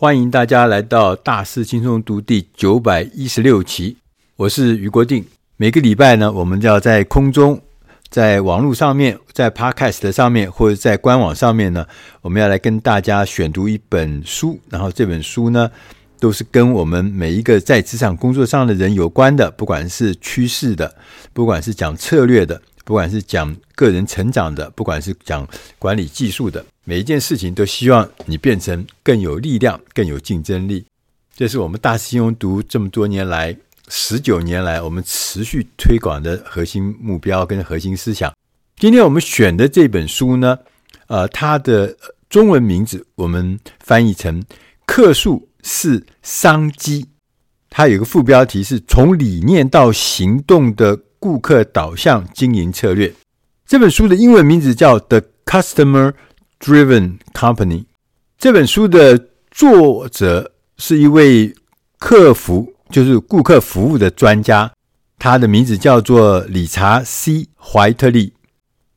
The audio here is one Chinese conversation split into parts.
欢迎大家来到《大师轻松读》第九百一十六期，我是余国定。每个礼拜呢，我们就要在空中、在网络上面、在 Podcast 上面或者在官网上面呢，我们要来跟大家选读一本书。然后这本书呢，都是跟我们每一个在职场工作上的人有关的，不管是趋势的，不管是讲策略的，不管是讲个人成长的，不管是讲管理技术的。每一件事情都希望你变成更有力量、更有竞争力。这是我们大师兄读这么多年来、十九年来我们持续推广的核心目标跟核心思想。今天我们选的这本书呢，呃，它的中文名字我们翻译成“客诉是商机”，它有个副标题是从理念到行动的顾客导向经营策略。这本书的英文名字叫 “The Customer”。Driven Company 这本书的作者是一位客服，就是顾客服务的专家，他的名字叫做理查 ·C· 怀特利。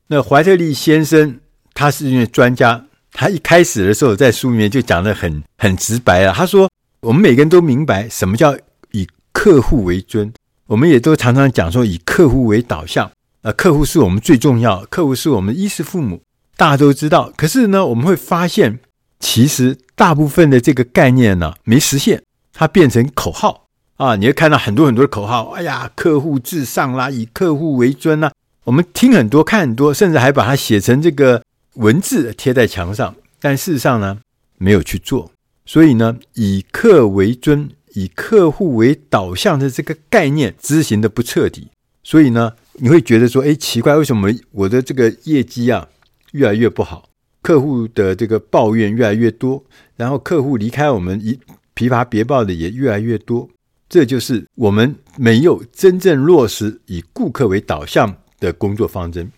那怀特利先生他是一位专家，他一开始的时候在书里面就讲得很很直白了。他说：“我们每个人都明白什么叫以客户为尊，我们也都常常讲说以客户为导向。呃，客户是我们最重要，客户是我们衣食父母。”大家都知道，可是呢，我们会发现，其实大部分的这个概念呢，没实现，它变成口号啊！你会看到很多很多的口号，哎呀，客户至上啦，以客户为尊啦。我们听很多，看很多，甚至还把它写成这个文字贴在墙上，但事实上呢，没有去做。所以呢，以客为尊，以客户为导向的这个概念执行的不彻底，所以呢，你会觉得说，哎，奇怪，为什么我的这个业绩啊？越来越不好，客户的这个抱怨越来越多，然后客户离开我们一琵琶别抱的也越来越多，这就是我们没有真正落实以顾客为导向的工作方针。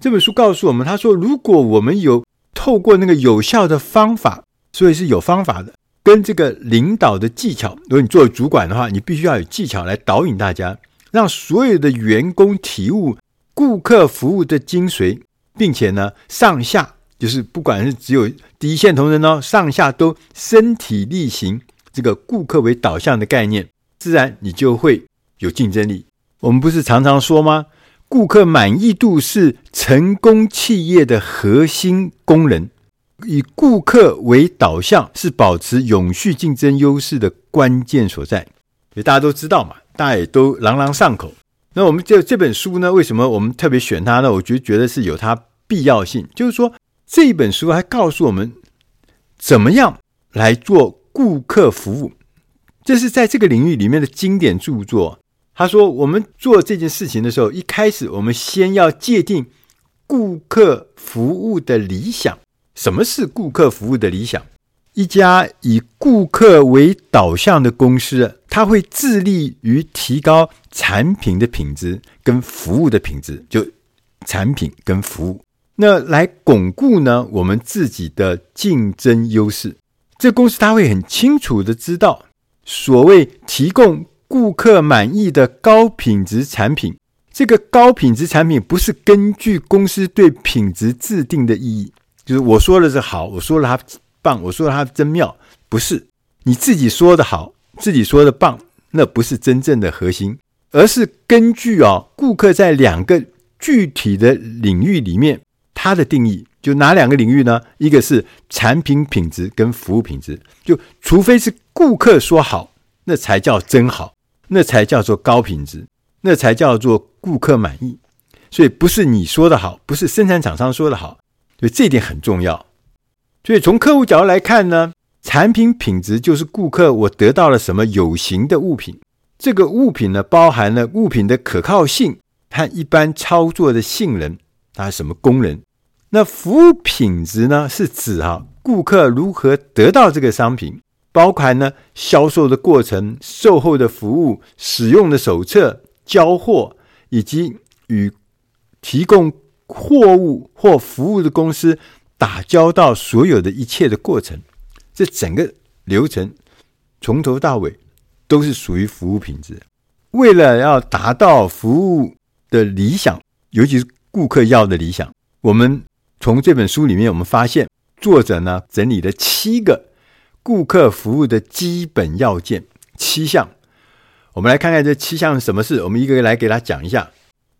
这本书告诉我们，他说，如果我们有透过那个有效的方法，所以是有方法的，跟这个领导的技巧，如果你作为主管的话，你必须要有技巧来导引大家，让所有的员工体悟顾客服务的精髓。并且呢，上下就是不管是只有第一线同仁哦，上下都身体力行这个顾客为导向的概念，自然你就会有竞争力。我们不是常常说吗？顾客满意度是成功企业的核心功能，以顾客为导向是保持永续竞争优势的关键所在。所以大家都知道嘛，大家也都朗朗上口。那我们这这本书呢，为什么我们特别选它呢？我觉觉得是有它。必要性就是说，这本书还告诉我们怎么样来做顾客服务，这是在这个领域里面的经典著作。他说，我们做这件事情的时候，一开始我们先要界定顾客服务的理想。什么是顾客服务的理想？一家以顾客为导向的公司，它会致力于提高产品的品质跟服务的品质，就产品跟服务。那来巩固呢，我们自己的竞争优势。这公司它会很清楚的知道，所谓提供顾客满意的高品质产品，这个高品质产品不是根据公司对品质制定的意义，就是我说的是好，我说了它棒，我说了它真妙，不是你自己说的好，自己说的棒，那不是真正的核心，而是根据啊，顾客在两个具体的领域里面。它的定义就哪两个领域呢？一个是产品品质跟服务品质，就除非是顾客说好，那才叫真好，那才叫做高品质，那才叫做顾客满意。所以不是你说的好，不是生产厂商说的好，所以这一点很重要。所以从客户角度来看呢，产品品质就是顾客我得到了什么有形的物品，这个物品呢，包含了物品的可靠性和一般操作的性能，它什么功能。那服务品质呢，是指哈顾客如何得到这个商品，包含呢销售的过程、售后的服务、使用的手册、交货，以及与提供货物或服务的公司打交道所有的一切的过程，这整个流程从头到尾都是属于服务品质。为了要达到服务的理想，尤其是顾客要的理想，我们。从这本书里面，我们发现作者呢整理了七个顾客服务的基本要件七项。我们来看看这七项什么事，我们一个个来给他讲一下。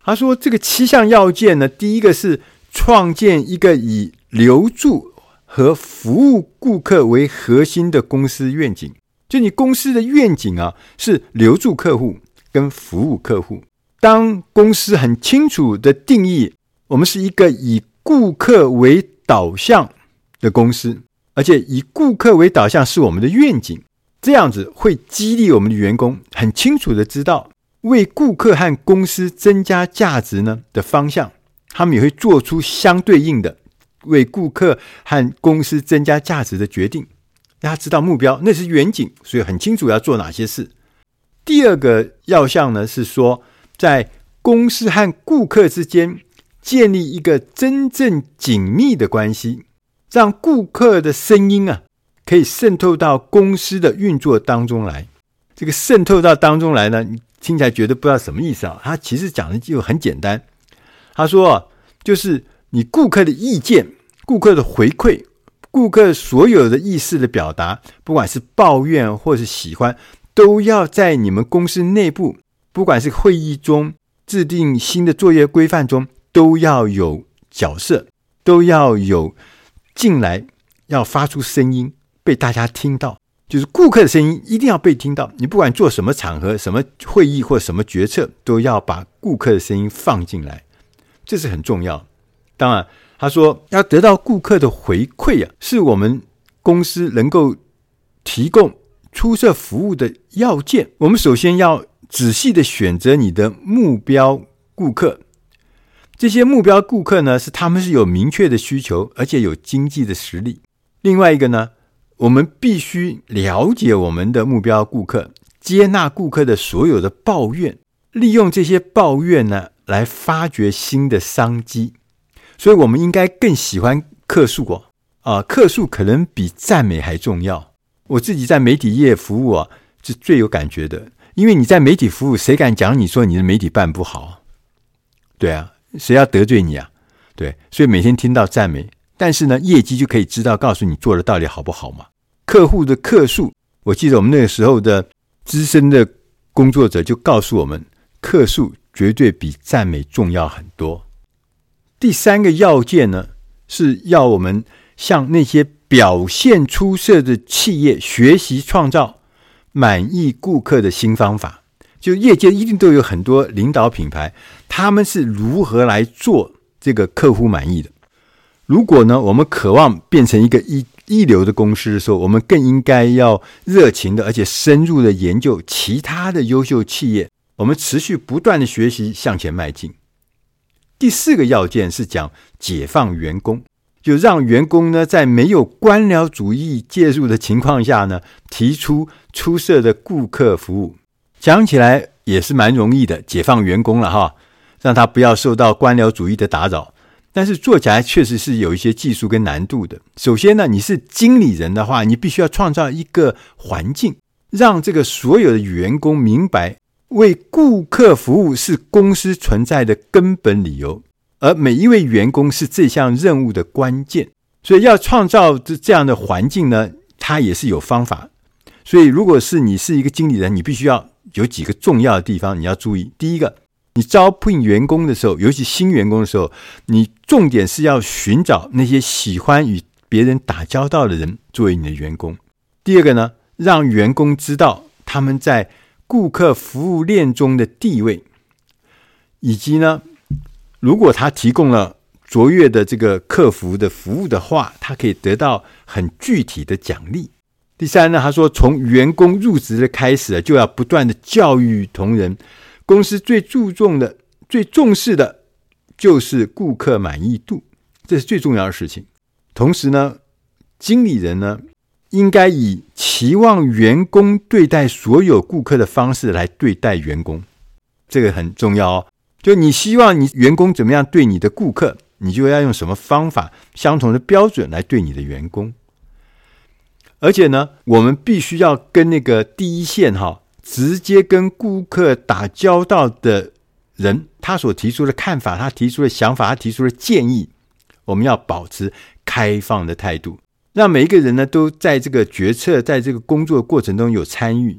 他说，这个七项要件呢，第一个是创建一个以留住和服务顾客为核心的公司愿景。就你公司的愿景啊，是留住客户跟服务客户。当公司很清楚的定义，我们是一个以顾客为导向的公司，而且以顾客为导向是我们的愿景，这样子会激励我们的员工很清楚的知道为顾客和公司增加价值呢的方向，他们也会做出相对应的为顾客和公司增加价值的决定。大家知道目标，那是远景，所以很清楚要做哪些事。第二个要项呢是说，在公司和顾客之间建立一个真正紧密的关系，让顾客的声音啊可以渗透到公司的运作当中来。这个渗透到当中来呢，你听起来觉得不知道什么意思啊？他其实讲的就很简单。他说，就是你顾客的意见、顾客的回馈。顾客所有的意思的表达，不管是抱怨或是喜欢，都要在你们公司内部，不管是会议中制定新的作业规范中，都要有角色，都要有进来，要发出声音，被大家听到。就是顾客的声音一定要被听到。你不管做什么场合、什么会议或什么决策，都要把顾客的声音放进来，这是很重要。当然。他说：“要得到顾客的回馈啊，是我们公司能够提供出色服务的要件。我们首先要仔细的选择你的目标顾客。这些目标顾客呢，是他们是有明确的需求，而且有经济的实力。另外一个呢，我们必须了解我们的目标顾客，接纳顾客的所有的抱怨，利用这些抱怨呢，来发掘新的商机。”所以，我们应该更喜欢客诉哦，啊，客诉可能比赞美还重要。我自己在媒体业服务啊，是最有感觉的。因为你在媒体服务，谁敢讲你说你的媒体办不好？对啊，谁要得罪你啊？对，所以每天听到赞美，但是呢，业绩就可以知道，告诉你做的到底好不好嘛。客户的客诉，我记得我们那个时候的资深的工作者就告诉我们，客诉绝对比赞美重要很多。第三个要件呢，是要我们向那些表现出色的企业学习，创造满意顾客的新方法。就业界一定都有很多领导品牌，他们是如何来做这个客户满意的？如果呢，我们渴望变成一个一一流的公司的时候，我们更应该要热情的，而且深入的研究其他的优秀企业，我们持续不断的学习，向前迈进。第四个要件是讲解放员工，就让员工呢，在没有官僚主义介入的情况下呢，提出出色的顾客服务。讲起来也是蛮容易的，解放员工了哈，让他不要受到官僚主义的打扰。但是做起来确实是有一些技术跟难度的。首先呢，你是经理人的话，你必须要创造一个环境，让这个所有的员工明白。为顾客服务是公司存在的根本理由，而每一位员工是这项任务的关键。所以要创造这这样的环境呢，它也是有方法。所以，如果是你是一个经理人，你必须要有几个重要的地方你要注意。第一个，你招聘员工的时候，尤其新员工的时候，你重点是要寻找那些喜欢与别人打交道的人作为你的员工。第二个呢，让员工知道他们在。顾客服务链中的地位，以及呢，如果他提供了卓越的这个客服的服务的话，他可以得到很具体的奖励。第三呢，他说从员工入职的开始就要不断的教育同仁。公司最注重的、最重视的就是顾客满意度，这是最重要的事情。同时呢，经理人呢，应该以期望员工对待所有顾客的方式来对待员工，这个很重要哦。就你希望你员工怎么样对你的顾客，你就要用什么方法、相同的标准来对你的员工。而且呢，我们必须要跟那个第一线哈，直接跟顾客打交道的人，他所提出的看法、他提出的想法、他提出的建议，我们要保持开放的态度。让每一个人呢都在这个决策，在这个工作过程中有参与，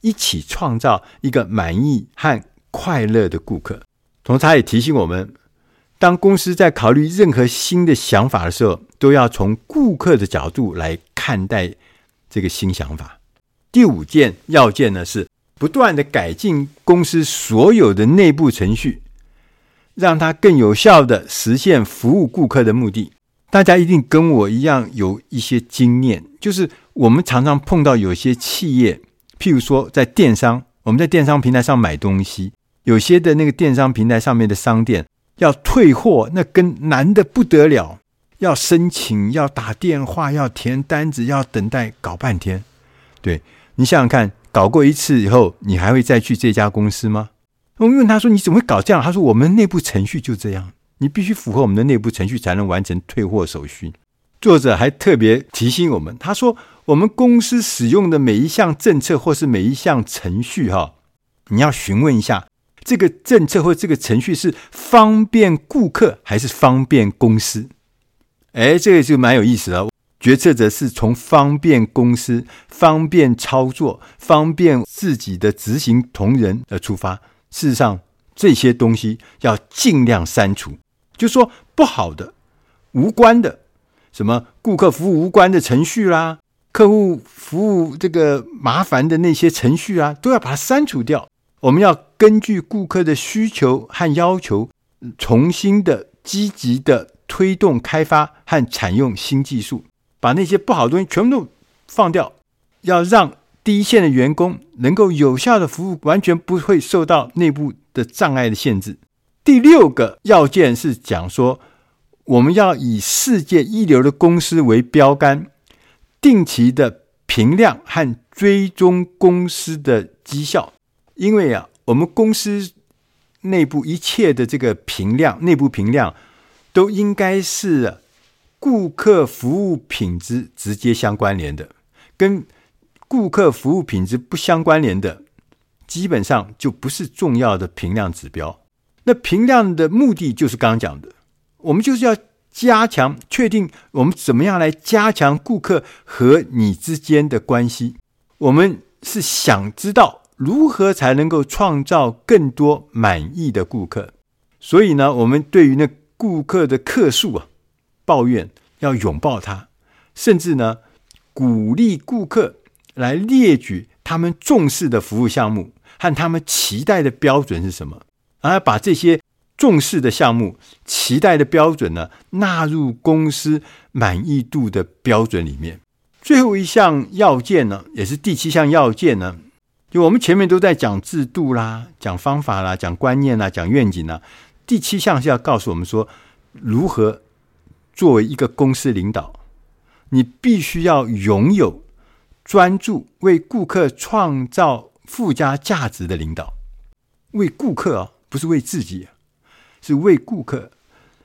一起创造一个满意和快乐的顾客。同时，他也提醒我们，当公司在考虑任何新的想法的时候，都要从顾客的角度来看待这个新想法。第五件要件呢是不断地改进公司所有的内部程序，让它更有效地实现服务顾客的目的。大家一定跟我一样有一些经验，就是我们常常碰到有些企业，譬如说在电商，我们在电商平台上买东西，有些的那个电商平台上面的商店要退货，那跟难的不得了，要申请，要打电话，要填单子，要等待，搞半天。对，你想想看，搞过一次以后，你还会再去这家公司吗？我们问他说：“你怎么会搞这样？”他说：“我们内部程序就这样。”你必须符合我们的内部程序，才能完成退货手续。作者还特别提醒我们，他说：“我们公司使用的每一项政策或是每一项程序，哈，你要询问一下，这个政策或这个程序是方便顾客还是方便公司？”哎，这个就蛮有意思了。决策者是从方便公司、方便操作、方便自己的执行同仁而出发。事实上，这些东西要尽量删除。就说不好的、无关的，什么顾客服务无关的程序啦，客户服务这个麻烦的那些程序啊，都要把它删除掉。我们要根据顾客的需求和要求，重新的积极的推动开发和采用新技术，把那些不好的东西全部都放掉。要让第一线的员工能够有效的服务，完全不会受到内部的障碍的限制。第六个要件是讲说，我们要以世界一流的公司为标杆，定期的评量和追踪公司的绩效。因为啊，我们公司内部一切的这个评量，内部评量都应该是顾客服务品质直接相关联的，跟顾客服务品质不相关联的，基本上就不是重要的评量指标。那评量的目的就是刚刚讲的，我们就是要加强、确定我们怎么样来加强顾客和你之间的关系。我们是想知道如何才能够创造更多满意的顾客。所以呢，我们对于那顾客的客诉啊、抱怨，要拥抱他，甚至呢，鼓励顾客来列举他们重视的服务项目和他们期待的标准是什么。而把这些重视的项目、期待的标准呢，纳入公司满意度的标准里面。最后一项要件呢，也是第七项要件呢，就我们前面都在讲制度啦、讲方法啦、讲观念啦、讲愿景啦。第七项是要告诉我们说，如何作为一个公司领导，你必须要拥有专注为顾客创造附加价值的领导，为顾客啊。不是为自己，是为顾客。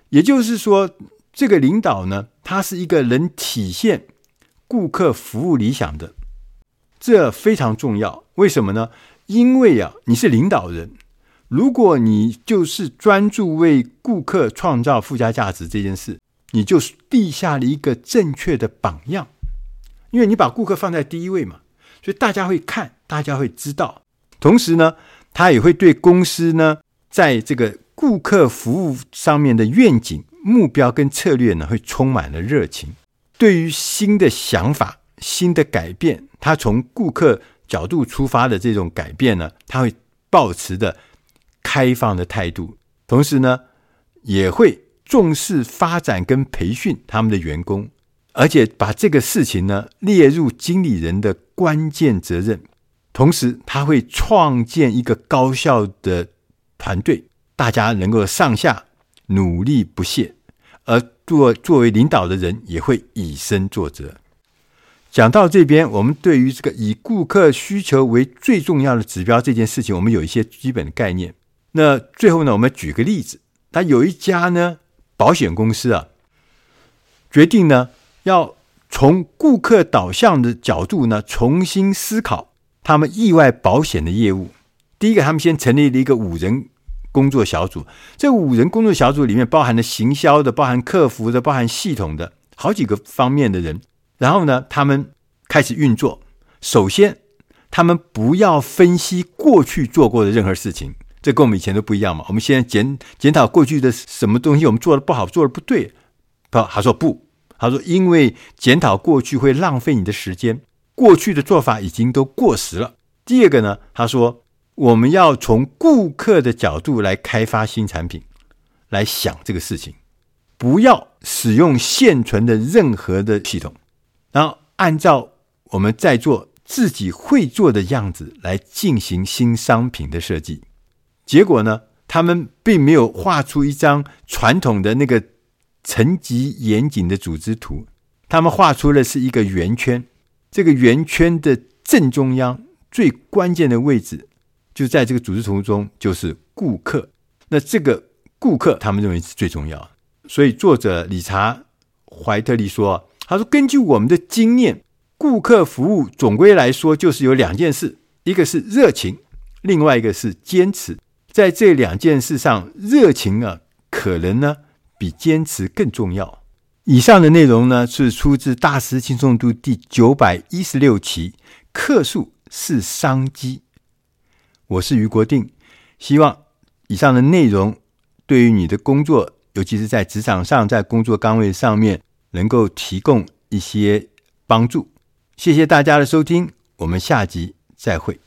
也就是说，这个领导呢，他是一个能体现顾客服务理想的，这非常重要。为什么呢？因为啊，你是领导人，如果你就是专注为顾客创造附加价值这件事，你就立下了一个正确的榜样。因为你把顾客放在第一位嘛，所以大家会看，大家会知道。同时呢，他也会对公司呢。在这个顾客服务上面的愿景、目标跟策略呢，会充满了热情。对于新的想法、新的改变，他从顾客角度出发的这种改变呢，他会抱持的开放的态度，同时呢，也会重视发展跟培训他们的员工，而且把这个事情呢列入经理人的关键责任。同时，他会创建一个高效的。团队大家能够上下努力不懈，而作作为领导的人也会以身作则。讲到这边，我们对于这个以顾客需求为最重要的指标这件事情，我们有一些基本的概念。那最后呢，我们举个例子，他有一家呢保险公司啊，决定呢要从顾客导向的角度呢重新思考他们意外保险的业务。第一个，他们先成立了一个五人工作小组。这五人工作小组里面包含了行销的、包含客服的、包含系统的好几个方面的人。然后呢，他们开始运作。首先，他们不要分析过去做过的任何事情，这跟我们以前都不一样嘛。我们现在检检讨过去的什么东西，我们做的不好，做的不对。不，他说不，他说因为检讨过去会浪费你的时间，过去的做法已经都过时了。第二个呢，他说我们要从顾客的角度来开发新产品，来想这个事情，不要使用现存的任何的系统，然后按照我们在做自己会做的样子来进行新商品的设计。结果呢，他们并没有画出一张传统的那个层级严谨的组织图，他们画出的是一个圆圈，这个圆圈的正中央。最关键的位置就在这个组织图中，就是顾客。那这个顾客，他们认为是最重要。所以作者理查·怀特利说：“他说，根据我们的经验，顾客服务总归来说就是有两件事，一个是热情，另外一个是坚持。在这两件事上，热情啊，可能呢比坚持更重要。”以上的内容呢，是出自《大师轻松读》第九百一十六期，客数。是商机。我是余国定，希望以上的内容对于你的工作，尤其是在职场上，在工作岗位上面，能够提供一些帮助。谢谢大家的收听，我们下集再会。